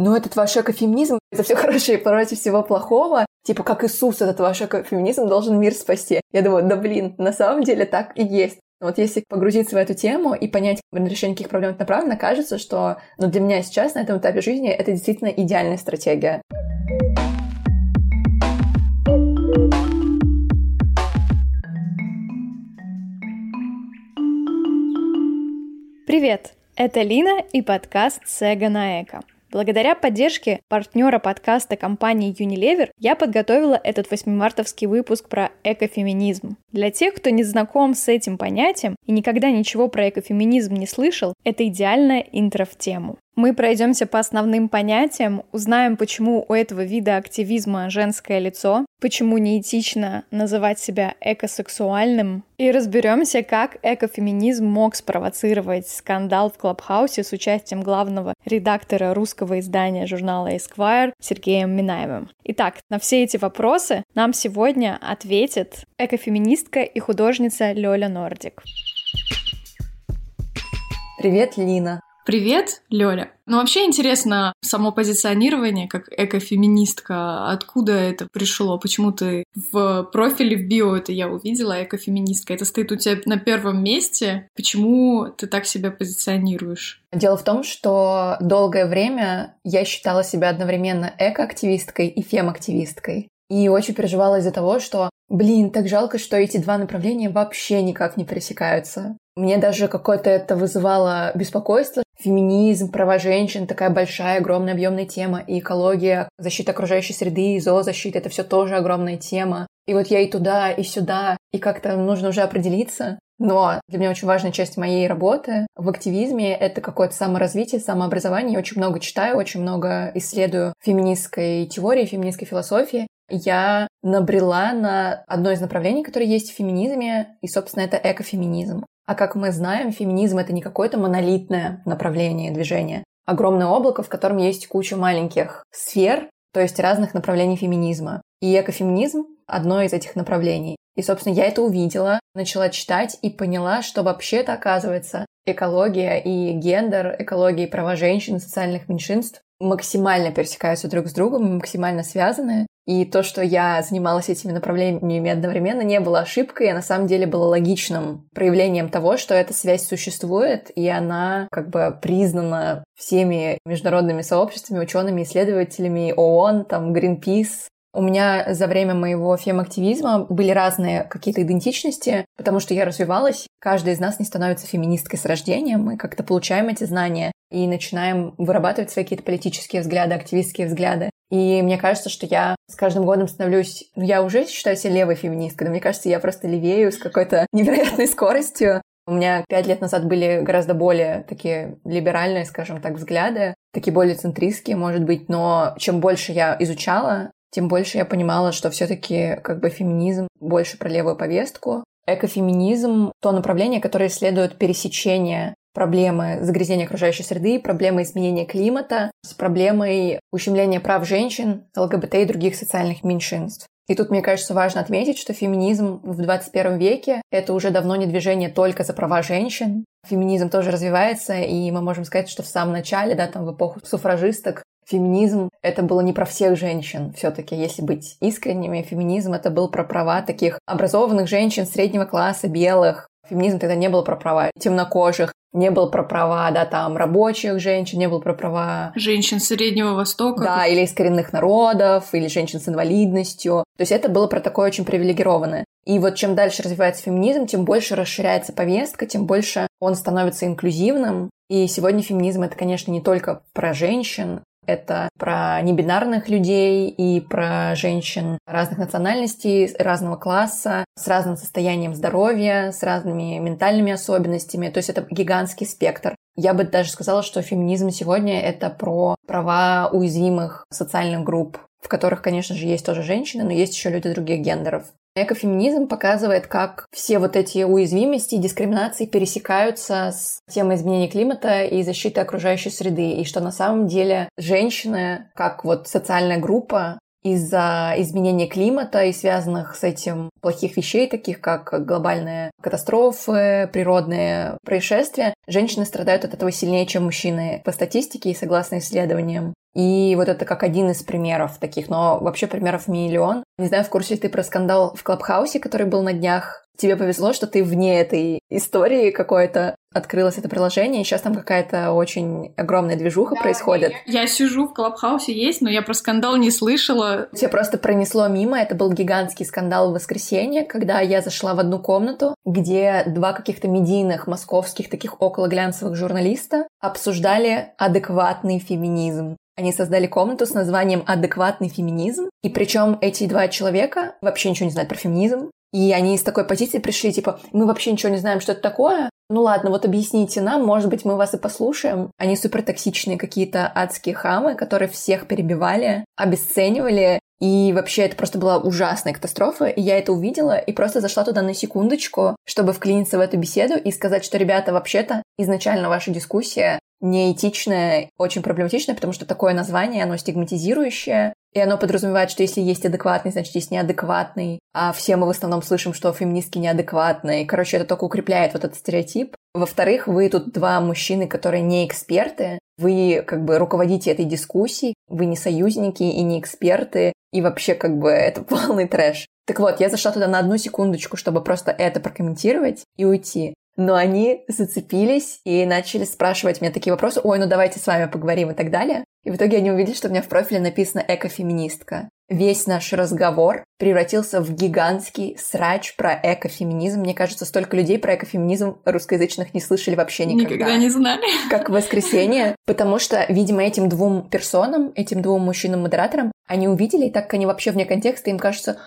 ну этот ваш экофеминизм, это все хорошее против всего плохого, типа как Иисус, этот ваш экофеминизм должен мир спасти. Я думаю, да блин, на самом деле так и есть. Вот если погрузиться в эту тему и понять решение каких проблем направлено, кажется, что ну, для меня сейчас на этом этапе жизни это действительно идеальная стратегия. Привет! Это Лина и подкаст «Сега на эко». Благодаря поддержке партнера подкаста компании Unilever я подготовила этот 8-мартовский выпуск про экофеминизм. Для тех, кто не знаком с этим понятием и никогда ничего про экофеминизм не слышал, это идеальная интро в тему. Мы пройдемся по основным понятиям, узнаем, почему у этого вида активизма женское лицо, почему неэтично называть себя экосексуальным, и разберемся, как экофеминизм мог спровоцировать скандал в Клабхаусе с участием главного редактора русского издания журнала Esquire Сергеем Минаевым. Итак, на все эти вопросы нам сегодня ответит экофеминистка и художница Лёля Нордик. Привет, Лина. Привет, Лёля. Ну, вообще интересно само позиционирование как экофеминистка. Откуда это пришло? Почему ты в профиле в био это я увидела, экофеминистка? Это стоит у тебя на первом месте. Почему ты так себя позиционируешь? Дело в том, что долгое время я считала себя одновременно экоактивисткой и фем-активисткой. И очень переживала из-за того, что, блин, так жалко, что эти два направления вообще никак не пересекаются. Мне даже какое-то это вызывало беспокойство. Феминизм, права женщин, такая большая, огромная, объемная тема. И экология, защита окружающей среды, зоозащита — это все тоже огромная тема. И вот я и туда, и сюда, и как-то нужно уже определиться. Но для меня очень важная часть моей работы в активизме — это какое-то саморазвитие, самообразование. Я очень много читаю, очень много исследую феминистской теории, феминистской философии я набрела на одно из направлений, которое есть в феминизме, и, собственно, это экофеминизм. А как мы знаем, феминизм — это не какое-то монолитное направление движения. Огромное облако, в котором есть куча маленьких сфер, то есть разных направлений феминизма. И экофеминизм — одно из этих направлений. И, собственно, я это увидела, начала читать и поняла, что вообще-то, оказывается, экология и гендер, экология и права женщин, социальных меньшинств максимально пересекаются друг с другом, максимально связаны. И то, что я занималась этими направлениями одновременно, не было ошибкой, а на самом деле было логичным проявлением того, что эта связь существует, и она как бы признана всеми международными сообществами, учеными, исследователями ООН, там, Greenpeace, у меня за время моего фем-активизма были разные какие-то идентичности, потому что я развивалась. Каждая из нас не становится феминисткой с рождения. Мы как-то получаем эти знания и начинаем вырабатывать свои какие-то политические взгляды, активистские взгляды. И мне кажется, что я с каждым годом становлюсь... Ну, я уже считаю себя левой феминисткой, но мне кажется, я просто левею с какой-то невероятной скоростью. У меня пять лет назад были гораздо более такие либеральные, скажем так, взгляды, такие более центристские, может быть, но чем больше я изучала, тем больше я понимала, что все-таки как бы феминизм больше про левую повестку. Экофеминизм — то направление, которое исследует пересечение проблемы загрязнения окружающей среды, проблемы изменения климата с проблемой ущемления прав женщин, ЛГБТ и других социальных меньшинств. И тут, мне кажется, важно отметить, что феминизм в 21 веке — это уже давно не движение только за права женщин. Феминизм тоже развивается, и мы можем сказать, что в самом начале, да, там в эпоху суфражисток, феминизм — это было не про всех женщин все таки Если быть искренними, феминизм — это был про права таких образованных женщин среднего класса, белых. Феминизм тогда не был про права темнокожих, не был про права, да, там, рабочих женщин, не был про права... Женщин Среднего Востока. Да, или из коренных народов, или женщин с инвалидностью. То есть это было про такое очень привилегированное. И вот чем дальше развивается феминизм, тем больше расширяется повестка, тем больше он становится инклюзивным. И сегодня феминизм — это, конечно, не только про женщин, это про небинарных людей и про женщин разных национальностей, разного класса, с разным состоянием здоровья, с разными ментальными особенностями. То есть это гигантский спектр. Я бы даже сказала, что феминизм сегодня — это про права уязвимых социальных групп, в которых, конечно же, есть тоже женщины, но есть еще люди других гендеров. Экофеминизм показывает, как все вот эти уязвимости и дискриминации пересекаются с темой изменения климата и защиты окружающей среды, и что на самом деле женщины, как вот социальная группа, из-за изменения климата и связанных с этим плохих вещей, таких как глобальные катастрофы, природные происшествия, женщины страдают от этого сильнее, чем мужчины по статистике и согласно исследованиям. И вот это как один из примеров таких, но вообще примеров миллион. Не знаю, в курсе ли ты про скандал в Клабхаусе, который был на днях. Тебе повезло, что ты вне этой истории какой-то открылось это приложение, и сейчас там какая-то очень огромная движуха да, происходит. Я, я сижу в Клабхаусе есть, но я про скандал не слышала. Все просто пронесло мимо. Это был гигантский скандал в воскресенье, когда я зашла в одну комнату, где два каких-то медийных московских таких около глянцевых журналиста обсуждали адекватный феминизм. Они создали комнату с названием «Адекватный феминизм». И причем эти два человека вообще ничего не знают про феминизм. И они из такой позиции пришли, типа, мы вообще ничего не знаем, что это такое. Ну ладно, вот объясните нам, может быть, мы вас и послушаем. Они супер токсичные какие-то адские хамы, которые всех перебивали, обесценивали. И вообще это просто была ужасная катастрофа. И я это увидела и просто зашла туда на секундочку, чтобы вклиниться в эту беседу и сказать, что, ребята, вообще-то изначально ваша дискуссия неэтичное, очень проблематичное, потому что такое название, оно стигматизирующее, и оно подразумевает, что если есть адекватный, значит, есть неадекватный. А все мы в основном слышим, что феминистки неадекватные. Короче, это только укрепляет вот этот стереотип. Во-вторых, вы тут два мужчины, которые не эксперты. Вы как бы руководите этой дискуссией. Вы не союзники и не эксперты. И вообще как бы это полный трэш. Так вот, я зашла туда на одну секундочку, чтобы просто это прокомментировать и уйти но они зацепились и начали спрашивать меня такие вопросы, ой, ну давайте с вами поговорим и так далее. И в итоге они увидели, что у меня в профиле написано «экофеминистка». Весь наш разговор превратился в гигантский срач про экофеминизм. Мне кажется, столько людей про экофеминизм русскоязычных не слышали вообще никогда. Никогда не знали. Как в воскресенье. Потому что, видимо, этим двум персонам, этим двум мужчинам-модераторам, они увидели, и так как они вообще вне контекста, им кажется,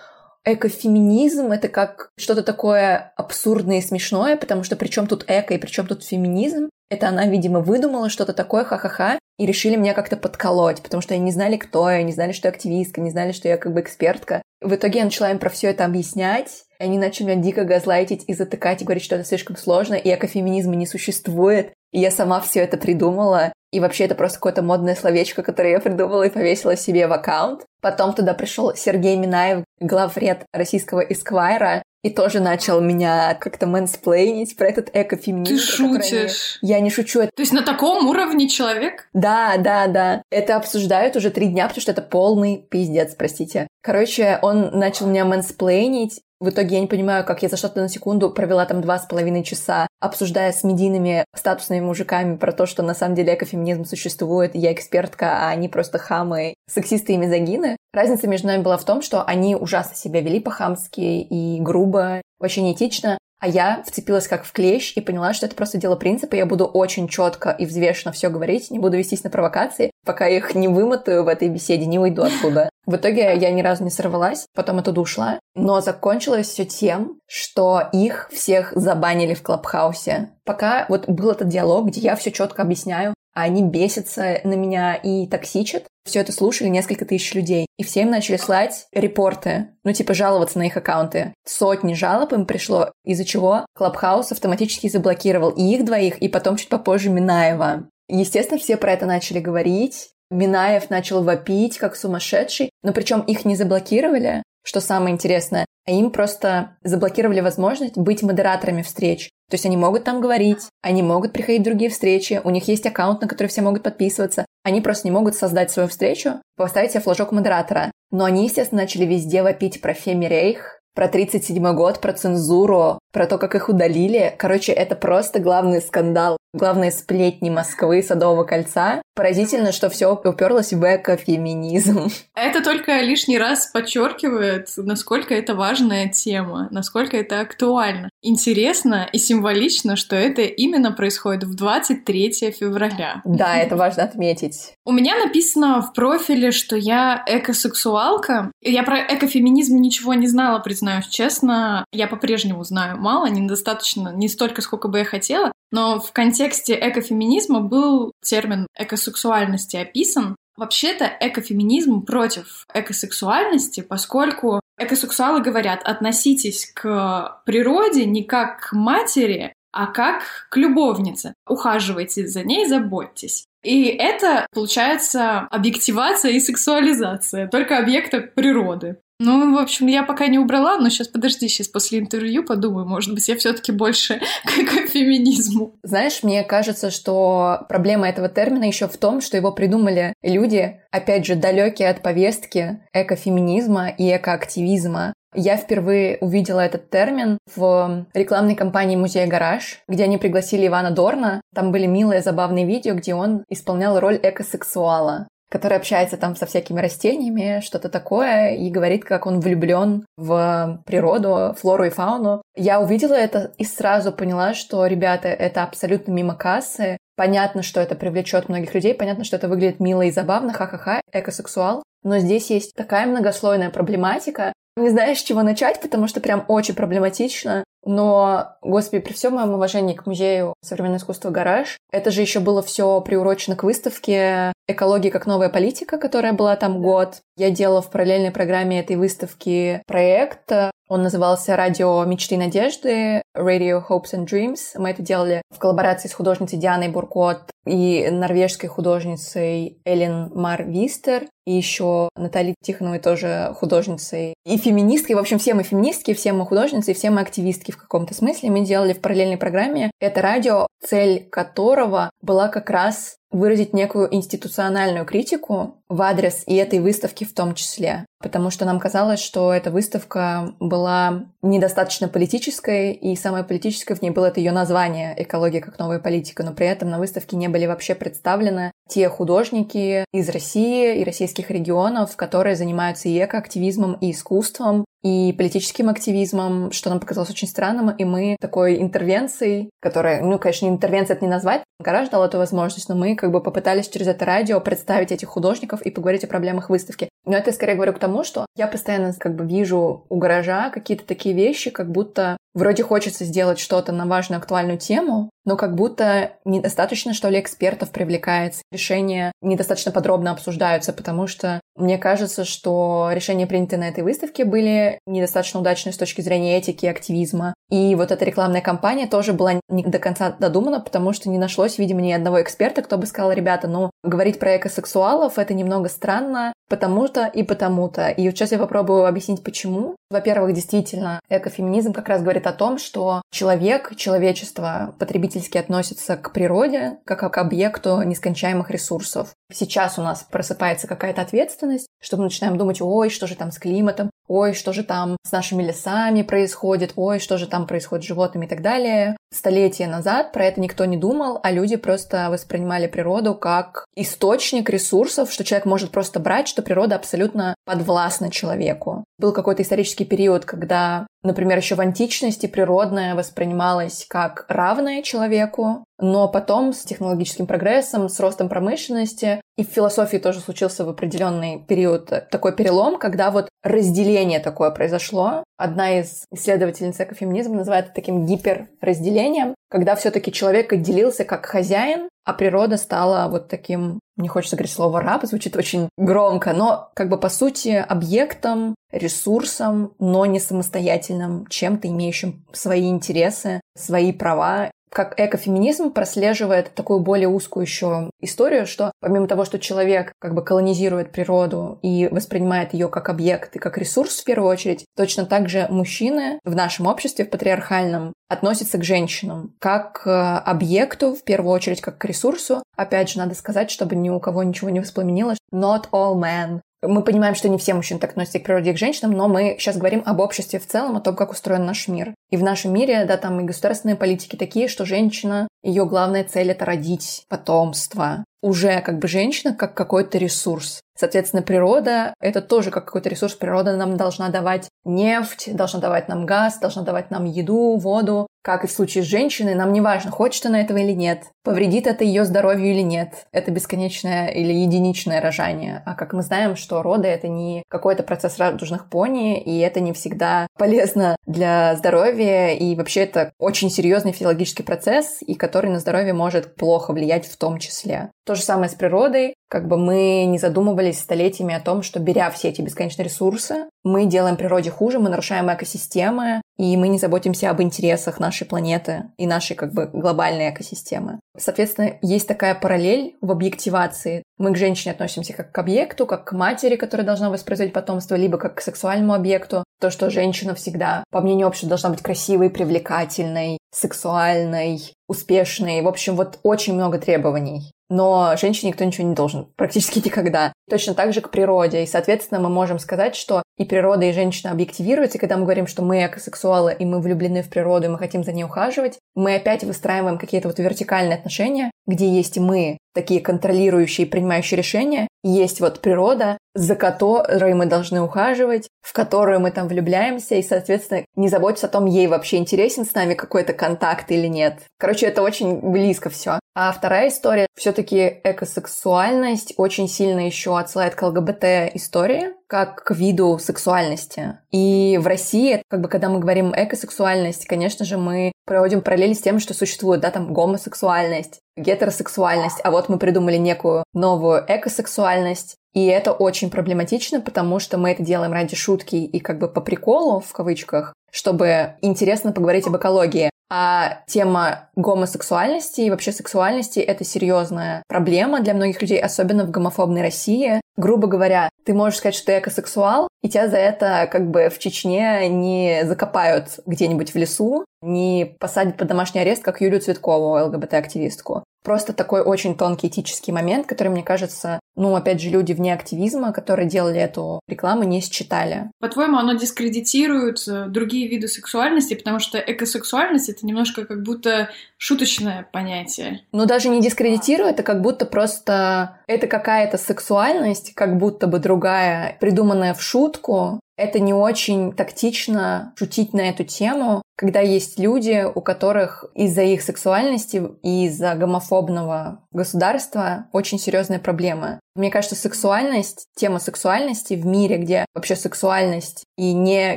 экофеминизм это как что-то такое абсурдное и смешное, потому что при чем тут эко и при чем тут феминизм? Это она, видимо, выдумала что-то такое, ха-ха-ха, и решили меня как-то подколоть, потому что они не знали, кто я, не знали, что я активистка, не знали, что я как бы экспертка. В итоге я начала им про все это объяснять, и они начали меня дико газлайтить и затыкать, и говорить, что это слишком сложно, и экофеминизма не существует. И я сама все это придумала. И вообще это просто какое-то модное словечко, которое я придумала и повесила себе в аккаунт. Потом туда пришел Сергей Минаев, главред российского Эсквайра, и тоже начал меня как-то мэнсплейнить про этот экофеминизм. Ты шутишь? Они... Я не шучу. То есть на таком уровне человек? Да, да, да. Это обсуждают уже три дня, потому что это полный пиздец, простите. Короче, он начал меня мэнсплейнить, в итоге я не понимаю, как я за что-то на секунду провела там два с половиной часа, обсуждая с медийными статусными мужиками про то, что на самом деле экофеминизм существует, я экспертка, а они просто хамы, сексисты и мизогины. Разница между нами была в том, что они ужасно себя вели по-хамски и грубо, вообще неэтично, а я вцепилась как в клещ и поняла, что это просто дело принципа. Я буду очень четко и взвешенно все говорить, не буду вестись на провокации, пока их не вымотаю в этой беседе, не уйду оттуда. В итоге я ни разу не сорвалась, потом оттуда ушла. Но закончилось все тем, что их всех забанили в Клабхаусе. Пока вот был этот диалог, где я все четко объясняю, а они бесятся на меня и токсичат. Все это слушали несколько тысяч людей. И всем начали слать репорты, ну типа жаловаться на их аккаунты. Сотни жалоб им пришло, из-за чего Клабхаус автоматически заблокировал и их двоих, и потом чуть попозже Минаева. Естественно, все про это начали говорить. Минаев начал вопить, как сумасшедший, но причем их не заблокировали, что самое интересное, а им просто заблокировали возможность быть модераторами встреч. То есть они могут там говорить, они могут приходить в другие встречи, у них есть аккаунт, на который все могут подписываться. Они просто не могут создать свою встречу, поставить себе флажок модератора. Но они, естественно, начали везде вопить про Феми Рейх, про 37 год, про цензуру, про то, как их удалили. Короче, это просто главный скандал, главные сплетни Москвы, Садового кольца. Поразительно, что все уперлось в экофеминизм. Это только лишний раз подчеркивает, насколько это важная тема, насколько это актуально. Интересно и символично, что это именно происходит в 23 февраля. Да, это важно отметить. У меня написано в профиле, что я экосексуалка. Я про экофеминизм ничего не знала, признаюсь честно. Я по-прежнему знаю мало, недостаточно, не столько, сколько бы я хотела. Но в контексте экофеминизма был термин экосексуальности описан. Вообще-то экофеминизм против экосексуальности, поскольку экосексуалы говорят, относитесь к природе не как к матери, а как к любовнице. Ухаживайте за ней, заботьтесь. И это, получается, объективация и сексуализация только объекта природы. Ну, в общем, я пока не убрала, но сейчас подожди, сейчас после интервью подумаю, может быть, я все-таки больше к феминизму. Знаешь, мне кажется, что проблема этого термина еще в том, что его придумали люди, опять же, далекие от повестки экофеминизма и экоактивизма. Я впервые увидела этот термин в рекламной кампании «Музей Гараж», где они пригласили Ивана Дорна. Там были милые, забавные видео, где он исполнял роль экосексуала который общается там со всякими растениями, что-то такое, и говорит, как он влюблен в природу, флору и фауну. Я увидела это и сразу поняла, что, ребята, это абсолютно мимо кассы. Понятно, что это привлечет многих людей, понятно, что это выглядит мило и забавно, ха-ха-ха, экосексуал. Но здесь есть такая многослойная проблематика, не знаешь, с чего начать, потому что прям очень проблематично. Но, господи, при всем моем уважении к музею современного искусства «Гараж», это же еще было все приурочено к выставке «Экология как новая политика», которая была там год. Я делала в параллельной программе этой выставки проект. Он назывался «Радио мечты и надежды», «Radio Hopes and Dreams». Мы это делали в коллаборации с художницей Дианой Буркот и норвежской художницей Эллен Мар Вистер, и еще Натальей Тихоновой тоже художницей и феминисткой. В общем, все мы феминистки, все мы художницы, все мы активистки в каком-то смысле. Мы делали в параллельной программе это радио, цель которого была как раз выразить некую институциональную критику в адрес и этой выставки в том числе. Потому что нам казалось, что эта выставка была недостаточно политической, и самое политическое в ней было это ее название «Экология как новая политика», но при этом на выставке не были вообще представлены те художники из России и российских регионов, которые занимаются и экоактивизмом, и искусством, и политическим активизмом, что нам показалось очень странным, и мы такой интервенцией, которая, ну, конечно, интервенция это не назвать, гараж дал эту возможность, но мы как бы попытались через это радио представить этих художников и поговорить о проблемах выставки. Но это я скорее говорю к тому, что я постоянно как бы вижу у гаража какие-то такие вещи, как будто вроде хочется сделать что-то на важную актуальную тему, но как будто недостаточно, что ли, экспертов привлекается, решения недостаточно подробно обсуждаются, потому что мне кажется, что решения, принятые на этой выставке, были недостаточно удачные с точки зрения этики и активизма. И вот эта рекламная кампания тоже была не до конца додумана, потому что не нашлось, видимо, ни одного эксперта, кто бы сказал, ребята, ну, говорить про экосексуалов — это немного странно, потому-то и потому-то. И сейчас я попробую объяснить, почему. Во-первых, действительно, экофеминизм как раз говорит о том, что человек, человечество потребительски относится к природе как к объекту нескончаемых ресурсов. Сейчас у нас просыпается какая-то ответственность, что мы начинаем думать, ой, что же там с климатом, ой, что же там с нашими лесами происходит, ой, что же там происходит с животными и так далее. Столетия назад про это никто не думал, а люди просто воспринимали природу как источник ресурсов, что человек может просто брать, что природа абсолютно подвластна человеку. Был какой-то исторический период, когда Например, еще в античности природное воспринималось как равное человеку, но потом с технологическим прогрессом, с ростом промышленности и в философии тоже случился в определенный период такой перелом, когда вот разделение такое произошло. Одна из исследовательниц экофеминизма называет это таким гиперразделением, когда все-таки человек отделился как хозяин, а природа стала вот таким, не хочется говорить слово раб, звучит очень громко, но как бы по сути объектом, ресурсом, но не самостоятельным, чем-то имеющим свои интересы, свои права как экофеминизм прослеживает такую более узкую еще историю, что помимо того, что человек как бы колонизирует природу и воспринимает ее как объект и как ресурс в первую очередь, точно так же мужчины в нашем обществе, в патриархальном, относятся к женщинам как к объекту, в первую очередь, как к ресурсу. Опять же, надо сказать, чтобы ни у кого ничего не воспламенилось. Not all men мы понимаем, что не все мужчины так относятся к природе и к женщинам, но мы сейчас говорим об обществе в целом, о том, как устроен наш мир. И в нашем мире, да, там и государственные политики такие, что женщина, ее главная цель — это родить потомство. Уже как бы женщина как какой-то ресурс. Соответственно, природа — это тоже как какой-то ресурс. Природа нам должна давать нефть, должна давать нам газ, должна давать нам еду, воду. Как и в случае с женщиной, нам не важно, хочет она этого или нет, повредит это ее здоровью или нет. Это бесконечное или единичное рожание. А как мы знаем, что роды — это не какой-то процесс радужных пони, и это не всегда полезно для здоровья, и вообще это очень серьезный физиологический процесс, и который на здоровье может плохо влиять в том числе. То же самое с природой. Как бы мы не задумывались столетиями о том, что беря все эти бесконечные ресурсы, мы делаем природе хуже, мы нарушаем экосистемы, и мы не заботимся об интересах нашей планеты и нашей как бы глобальной экосистемы. Соответственно, есть такая параллель в объективации. Мы к женщине относимся как к объекту, как к матери, которая должна воспроизводить потомство, либо как к сексуальному объекту. То, что женщина всегда, по мнению общества, должна быть красивой, привлекательной, сексуальной, успешной. В общем, вот очень много требований но женщине никто ничего не должен, практически никогда. Точно так же к природе. И, соответственно, мы можем сказать, что и природа, и женщина объективируются, и когда мы говорим, что мы экосексуалы, и мы влюблены в природу, и мы хотим за ней ухаживать, мы опять выстраиваем какие-то вот вертикальные отношения, где есть мы, такие контролирующие, принимающие решения, и есть вот природа, за которой мы должны ухаживать, в которую мы там влюбляемся, и, соответственно, не заботиться о том, ей вообще интересен с нами какой-то контакт или нет. Короче, это очень близко все. А вторая история, все-таки экосексуальность очень сильно еще отсылает к ЛГБТ истории, как к виду сексуальности. И в России, как бы, когда мы говорим экосексуальность, конечно же, мы проводим параллели с тем, что существует, да, там гомосексуальность, гетеросексуальность, а вот мы придумали некую новую экосексуальность, и это очень проблематично, потому что мы это делаем ради шутки и как бы по приколу, в кавычках, чтобы интересно поговорить об экологии. А тема гомосексуальности и вообще сексуальности — это серьезная проблема для многих людей, особенно в гомофобной России. Грубо говоря, ты можешь сказать, что ты экосексуал, и тебя за это как бы в Чечне не закопают где-нибудь в лесу, не посадят под домашний арест, как Юлию Цветкову, ЛГБТ-активистку. Просто такой очень тонкий этический момент, который, мне кажется, ну, опять же, люди вне активизма, которые делали эту рекламу, не считали. По-твоему, оно дискредитирует э, другие виды сексуальности, потому что экосексуальность — это немножко как будто шуточное понятие. Ну, даже не дискредитирует, это как будто просто... Это какая-то сексуальность, как будто бы другая, придуманная в шутку, это не очень тактично шутить на эту тему, когда есть люди, у которых из-за их сексуальности и из-за гомофобного государства очень серьезные проблемы. Мне кажется, сексуальность, тема сексуальности в мире, где вообще сексуальность и не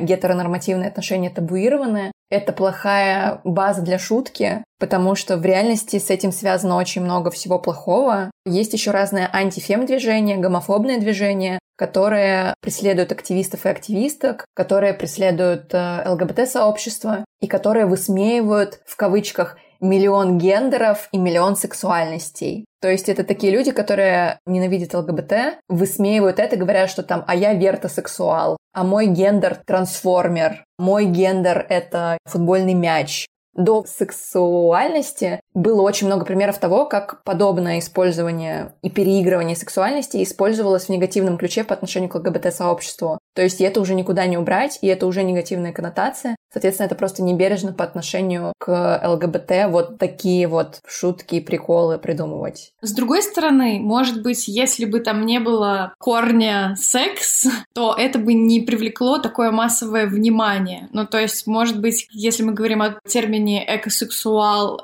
гетеронормативные отношения табуированы, это плохая база для шутки, потому что в реальности с этим связано очень много всего плохого. Есть еще разные антифем-движения, гомофобные движения, которые преследуют активистов и активисток, которые преследуют э, ЛГБТ-сообщество и которые высмеивают, в кавычках, миллион гендеров и миллион сексуальностей. То есть это такие люди, которые ненавидят ЛГБТ, высмеивают это, говорят, что там «а я вертосексуал», «а мой гендер трансформер», «мой гендер — это футбольный мяч», до сексуальности было очень много примеров того, как подобное использование и переигрывание сексуальности использовалось в негативном ключе по отношению к ЛГБТ-сообществу. То есть это уже никуда не убрать, и это уже негативная коннотация. Соответственно, это просто небережно по отношению к ЛГБТ вот такие вот шутки и приколы придумывать. С другой стороны, может быть, если бы там не было корня секс, то это бы не привлекло такое массовое внимание. Ну, то есть, может быть, если мы говорим о термине термине экосексуал,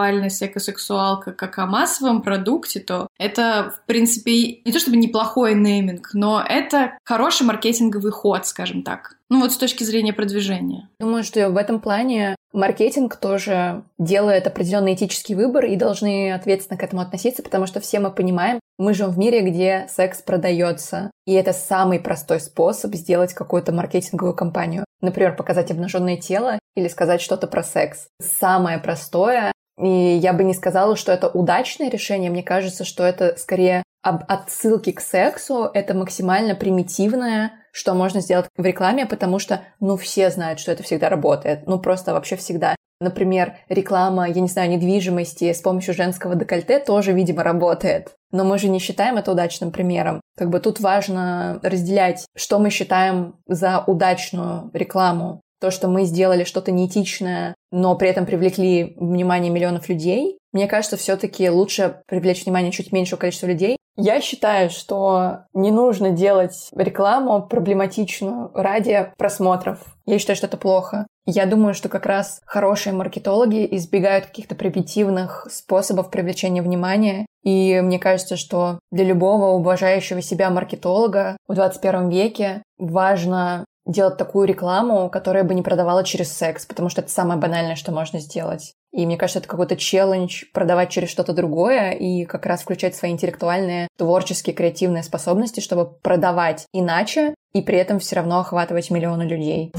экосексуальность, экосексуалка как о массовом продукте, то это, в принципе, не то чтобы неплохой нейминг, но это хороший маркетинговый ход, скажем так. Ну вот с точки зрения продвижения. Думаю, что в этом плане маркетинг тоже делает определенный этический выбор и должны ответственно к этому относиться, потому что все мы понимаем, мы живем в мире, где секс продается. И это самый простой способ сделать какую-то маркетинговую кампанию. Например, показать обнаженное тело или сказать что-то про секс. Самое простое. И я бы не сказала, что это удачное решение. Мне кажется, что это скорее об отсылке к сексу. Это максимально примитивное что можно сделать в рекламе, потому что, ну, все знают, что это всегда работает. Ну, просто вообще всегда. Например, реклама, я не знаю, недвижимости с помощью женского декольте тоже, видимо, работает. Но мы же не считаем это удачным примером. Как бы тут важно разделять, что мы считаем за удачную рекламу. То, что мы сделали что-то неэтичное, но при этом привлекли внимание миллионов людей. Мне кажется, все-таки лучше привлечь внимание чуть меньшего количества людей, я считаю, что не нужно делать рекламу проблематичную ради просмотров. Я считаю, что это плохо. Я думаю, что как раз хорошие маркетологи избегают каких-то примитивных способов привлечения внимания. И мне кажется, что для любого уважающего себя маркетолога в 21 веке важно делать такую рекламу, которая бы не продавала через секс, потому что это самое банальное, что можно сделать. И мне кажется, это какой-то челлендж продавать через что-то другое и как раз включать свои интеллектуальные, творческие, креативные способности, чтобы продавать иначе и при этом все равно охватывать миллионы людей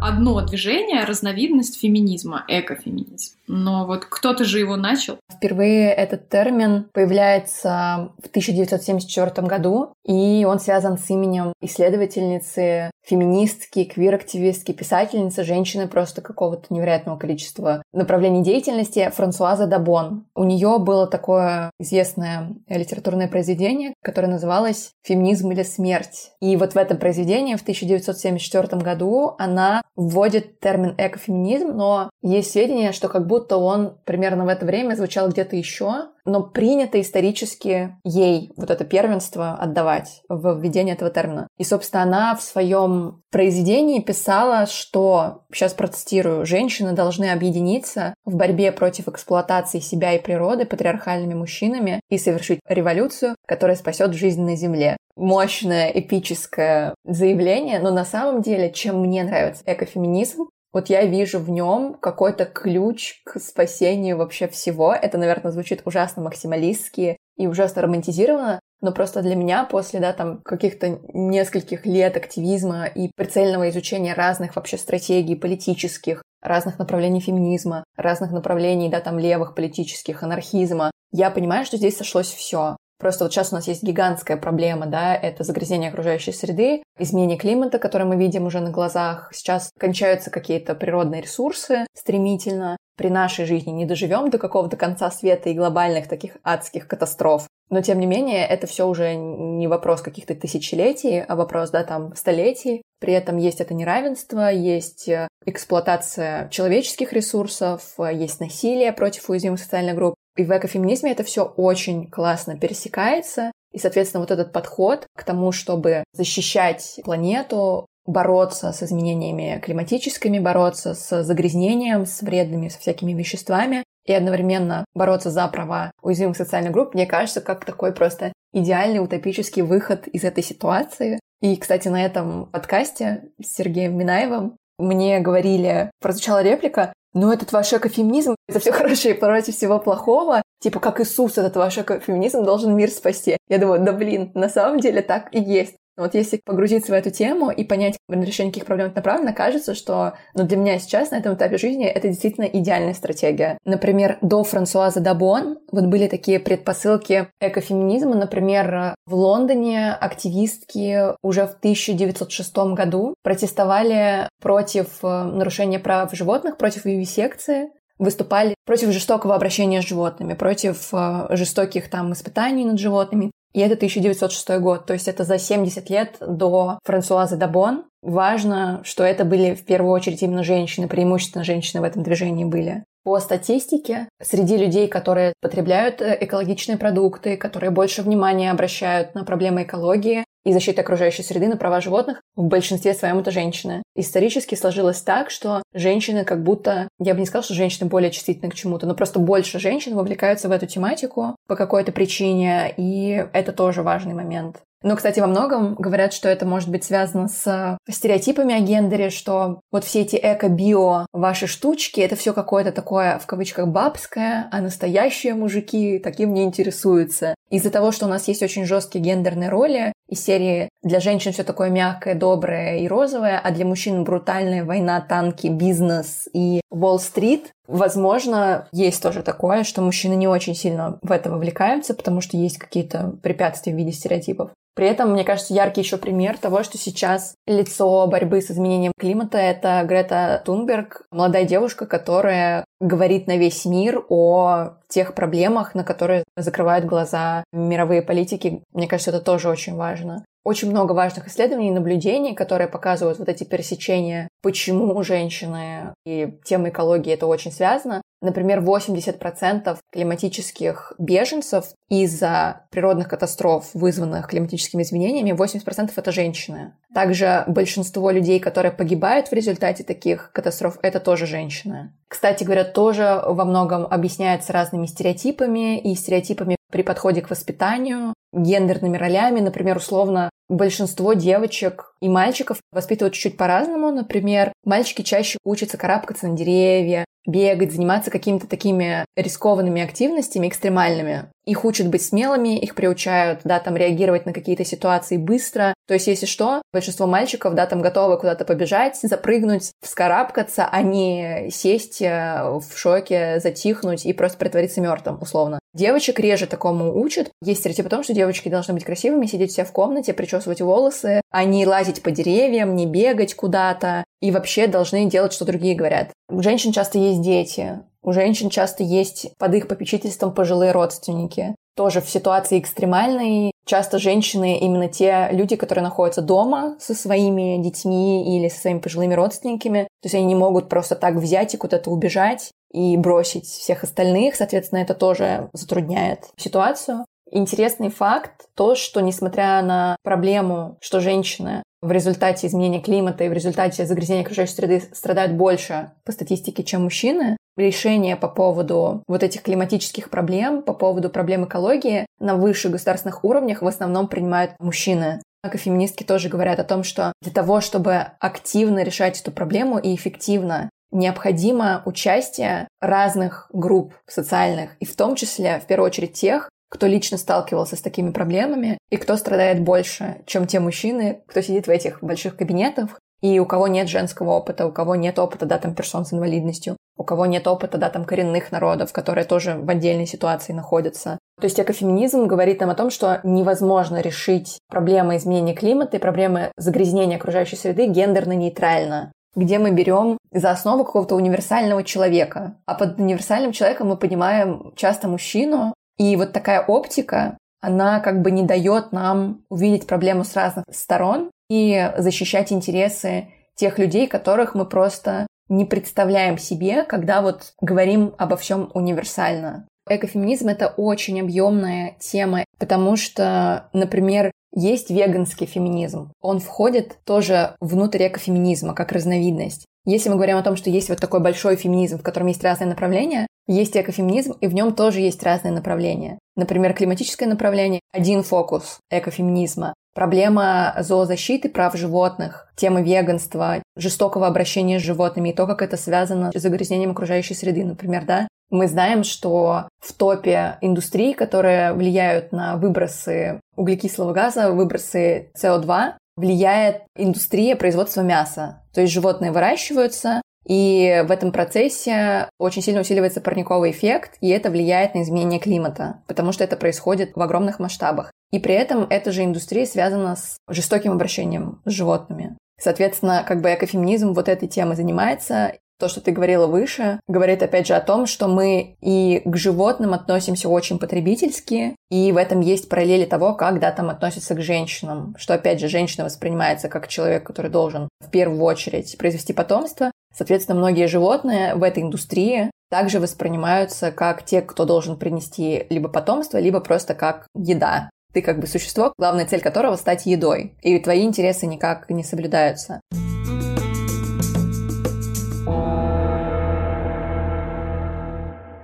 одно движение, разновидность феминизма, экофеминизм. Но вот кто-то же его начал. Впервые этот термин появляется в 1974 году, и он связан с именем исследовательницы, феминистки, квир-активистки, писательницы, женщины просто какого-то невероятного количества направлений деятельности Франсуаза Дабон. У нее было такое известное литературное произведение, которое называлось «Феминизм или смерть». И вот в этом произведении в 1974 году она вводит термин экофеминизм, но есть сведения, что как будто он примерно в это время звучал где-то еще, но принято исторически ей вот это первенство отдавать в введение этого термина. И, собственно, она в своем произведении писала, что, сейчас процитирую, женщины должны объединиться в борьбе против эксплуатации себя и природы патриархальными мужчинами и совершить революцию, которая спасет жизнь на Земле мощное, эпическое заявление, но на самом деле, чем мне нравится экофеминизм, вот я вижу в нем какой-то ключ к спасению вообще всего. Это, наверное, звучит ужасно максималистски и ужасно романтизированно, но просто для меня после, да, там, каких-то нескольких лет активизма и прицельного изучения разных вообще стратегий политических, разных направлений феминизма, разных направлений, да, там, левых политических, анархизма, я понимаю, что здесь сошлось все. Просто вот сейчас у нас есть гигантская проблема, да, это загрязнение окружающей среды, изменение климата, которое мы видим уже на глазах. Сейчас кончаются какие-то природные ресурсы стремительно. При нашей жизни не доживем до какого-то конца света и глобальных таких адских катастроф. Но, тем не менее, это все уже не вопрос каких-то тысячелетий, а вопрос, да, там, столетий. При этом есть это неравенство, есть э, эксплуатация человеческих ресурсов, есть насилие против уязвимых социальных групп. И в экофеминизме это все очень классно пересекается. И, соответственно, вот этот подход к тому, чтобы защищать планету, бороться с изменениями климатическими, бороться с загрязнением, с вредными, со всякими веществами, и одновременно бороться за права уязвимых социальных групп, мне кажется, как такой просто идеальный утопический выход из этой ситуации. И, кстати, на этом подкасте с Сергеем Минаевым мне говорили, прозвучала реплика, ну, этот ваш экофеминизм, это все хорошее против всего плохого. Типа, как Иисус, этот ваш экофеминизм должен мир спасти. Я думаю, да блин, на самом деле так и есть. Вот если погрузиться в эту тему и понять, на решение каких проблем это направлено, кажется, что ну, для меня сейчас на этом этапе жизни это действительно идеальная стратегия. Например, до Франсуаза Дабон вот были такие предпосылки экофеминизма. Например, в Лондоне активистки уже в 1906 году протестовали против э, нарушения прав животных, против вивисекции выступали против жестокого обращения с животными, против э, жестоких там испытаний над животными. И это 1906 год, то есть это за 70 лет до Франсуазы Дабон. Важно, что это были в первую очередь именно женщины, преимущественно женщины в этом движении были. По статистике, среди людей, которые потребляют э, экологичные продукты, которые больше внимания обращают на проблемы экологии и защиты окружающей среды, на права животных, в большинстве своем это женщины. Исторически сложилось так, что женщины как будто, я бы не сказала, что женщины более чувствительны к чему-то, но просто больше женщин вовлекаются в эту тематику по какой-то причине, и это тоже важный момент. Но, кстати, во многом говорят, что это может быть связано с стереотипами о гендере, что вот все эти эко-био ваши штучки, это все какое-то такое, в кавычках, бабское, а настоящие мужики таким не интересуются. Из-за того, что у нас есть очень жесткие гендерные роли, из серии для женщин все такое мягкое, доброе и розовое, а для мужчин брутальная война, танки, бизнес и Уолл-стрит, возможно, есть тоже такое, что мужчины не очень сильно в это вовлекаются, потому что есть какие-то препятствия в виде стереотипов. При этом, мне кажется, яркий еще пример того, что сейчас лицо борьбы с изменением климата — это Грета Тунберг, молодая девушка, которая говорит на весь мир о тех проблемах, на которые закрывают глаза мировые политики. Мне кажется, это тоже очень важно. Очень много важных исследований и наблюдений, которые показывают вот эти пересечения, почему женщины и тема экологии это очень связано. Например, 80% климатических беженцев из-за природных катастроф, вызванных климатическими изменениями, 80% это женщины. Также большинство людей, которые погибают в результате таких катастроф, это тоже женщины. Кстати говоря, тоже во многом объясняется разными стереотипами и стереотипами при подходе к воспитанию, гендерными ролями. Например, условно, большинство девочек и мальчиков воспитывают чуть-чуть по-разному. Например, мальчики чаще учатся карабкаться на деревья, бегать, заниматься какими-то такими рискованными активностями, экстремальными. Их учат быть смелыми, их приучают, да, там, реагировать на какие-то ситуации быстро. То есть, если что, большинство мальчиков, да, там, готовы куда-то побежать, запрыгнуть, вскарабкаться, а не сесть э, в шоке, затихнуть и просто притвориться мертвым, условно. Девочек реже такому учат. Есть стереотип о том, что девочки должны быть красивыми, сидеть все в комнате, причесывать волосы, а не лазить по деревьям, не бегать куда-то и вообще должны делать, что другие говорят. У женщин часто есть дети, у женщин часто есть под их попечительством пожилые родственники. Тоже в ситуации экстремальной часто женщины именно те люди, которые находятся дома со своими детьми или со своими пожилыми родственниками. То есть они не могут просто так взять и куда-то убежать и бросить всех остальных. Соответственно, это тоже затрудняет ситуацию. Интересный факт то, что несмотря на проблему, что женщины в результате изменения климата и в результате загрязнения окружающей среды страдают больше по статистике, чем мужчины, решения по поводу вот этих климатических проблем, по поводу проблем экологии на высших государственных уровнях в основном принимают мужчины. Однако феминистки тоже говорят о том, что для того, чтобы активно решать эту проблему и эффективно, необходимо участие разных групп социальных, и в том числе, в первую очередь, тех, кто лично сталкивался с такими проблемами и кто страдает больше, чем те мужчины, кто сидит в этих больших кабинетах и у кого нет женского опыта, у кого нет опыта, да, там, персон с инвалидностью, у кого нет опыта, да, там, коренных народов, которые тоже в отдельной ситуации находятся. То есть экофеминизм говорит нам о том, что невозможно решить проблемы изменения климата и проблемы загрязнения окружающей среды гендерно-нейтрально где мы берем за основу какого-то универсального человека. А под универсальным человеком мы понимаем часто мужчину, и вот такая оптика, она как бы не дает нам увидеть проблему с разных сторон и защищать интересы тех людей, которых мы просто не представляем себе, когда вот говорим обо всем универсально. Экофеминизм — это очень объемная тема, потому что, например, есть веганский феминизм. Он входит тоже внутрь экофеминизма, как разновидность. Если мы говорим о том, что есть вот такой большой феминизм, в котором есть разные направления, есть экофеминизм, и в нем тоже есть разные направления. Например, климатическое направление – один фокус экофеминизма. Проблема зоозащиты прав животных, тема веганства, жестокого обращения с животными и то, как это связано с загрязнением окружающей среды, например, да. Мы знаем, что в топе индустрий, которые влияют на выбросы углекислого газа, выбросы СО2, влияет индустрия производства мяса. То есть животные выращиваются, и в этом процессе очень сильно усиливается парниковый эффект, и это влияет на изменение климата, потому что это происходит в огромных масштабах. И при этом эта же индустрия связана с жестоким обращением с животными. Соответственно, как бы экофеминизм вот этой темой занимается, то, что ты говорила выше, говорит опять же о том, что мы и к животным относимся очень потребительски, и в этом есть параллели того, как, да, там относятся к женщинам, что, опять же, женщина воспринимается как человек, который должен в первую очередь произвести потомство. Соответственно, многие животные в этой индустрии также воспринимаются как те, кто должен принести либо потомство, либо просто как еда. Ты как бы существо, главная цель которого стать едой, и твои интересы никак не соблюдаются.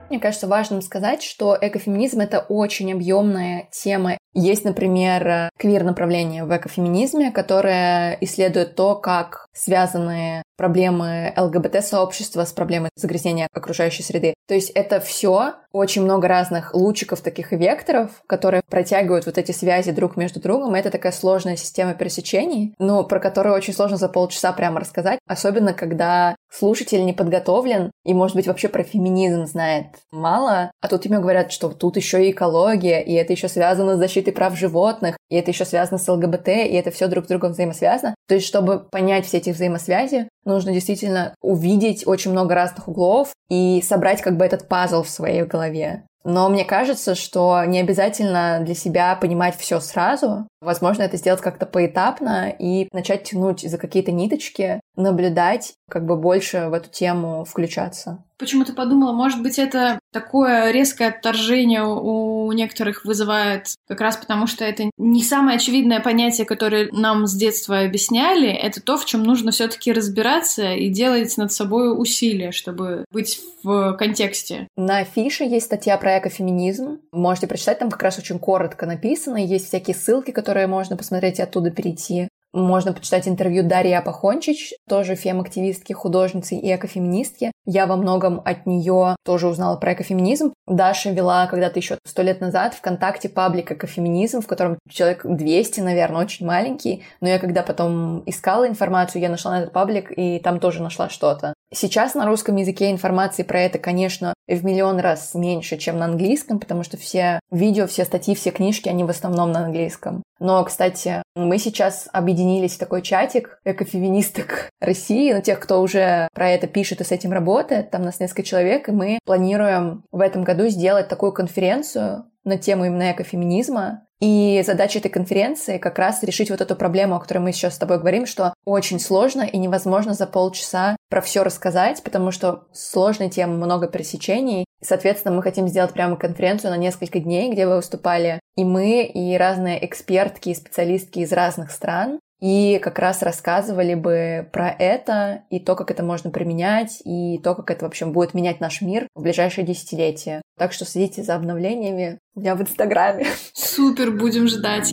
Мне кажется важным сказать, что экофеминизм — это очень объемная тема. Есть, например, квир-направление в экофеминизме, которое исследует то, как связаны проблемы ЛГБТ-сообщества с проблемой загрязнения окружающей среды. То есть это все очень много разных лучиков таких векторов, которые протягивают вот эти связи друг между другом. Это такая сложная система пересечений, но про которую очень сложно за полчаса прямо рассказать, особенно когда слушатель не подготовлен и, может быть, вообще про феминизм знает мало, а тут ему говорят, что тут еще и экология, и это еще связано с защитой прав животных, и это еще связано с ЛГБТ, и это все друг с другом взаимосвязано. То есть, чтобы понять все эти взаимосвязи, нужно действительно увидеть очень много разных углов и собрать как бы этот пазл в своей голове. Но мне кажется, что не обязательно для себя понимать все сразу. Возможно, это сделать как-то поэтапно и начать тянуть за какие-то ниточки, наблюдать, как бы больше в эту тему включаться. Почему-то подумала, может быть, это такое резкое отторжение у некоторых вызывает как раз потому, что это не самое очевидное понятие, которое нам с детства объясняли, это то, в чем нужно все-таки разбираться и делать над собой усилия, чтобы быть в контексте. На афише есть статья про экофеминизм. Можете прочитать, там как раз очень коротко написано. Есть всякие ссылки, которые можно посмотреть и оттуда перейти. Можно почитать интервью Дарьи Апахончич, тоже фем-активистки, художницы и экофеминистки. Я во многом от нее тоже узнала про экофеминизм. Даша вела когда-то еще сто лет назад ВКонтакте паблик экофеминизм, в котором человек 200, наверное, очень маленький. Но я когда потом искала информацию, я нашла на этот паблик и там тоже нашла что-то. Сейчас на русском языке информации про это, конечно, в миллион раз меньше, чем на английском, потому что все видео, все статьи, все книжки, они в основном на английском. Но, кстати, мы сейчас объединились в такой чатик экофеминисток России, ну, тех, кто уже про это пишет и с этим работает. Там нас несколько человек, и мы планируем в этом году сделать такую конференцию на тему именно экофеминизма, и задача этой конференции как раз решить вот эту проблему, о которой мы сейчас с тобой говорим, что очень сложно и невозможно за полчаса про все рассказать, потому что сложная тема, много пересечений. Соответственно, мы хотим сделать прямо конференцию на несколько дней, где вы выступали и мы, и разные экспертки и специалистки из разных стран и как раз рассказывали бы про это и то, как это можно применять, и то, как это, в общем, будет менять наш мир в ближайшие десятилетия. Так что следите за обновлениями у меня в Инстаграме. Супер, будем ждать.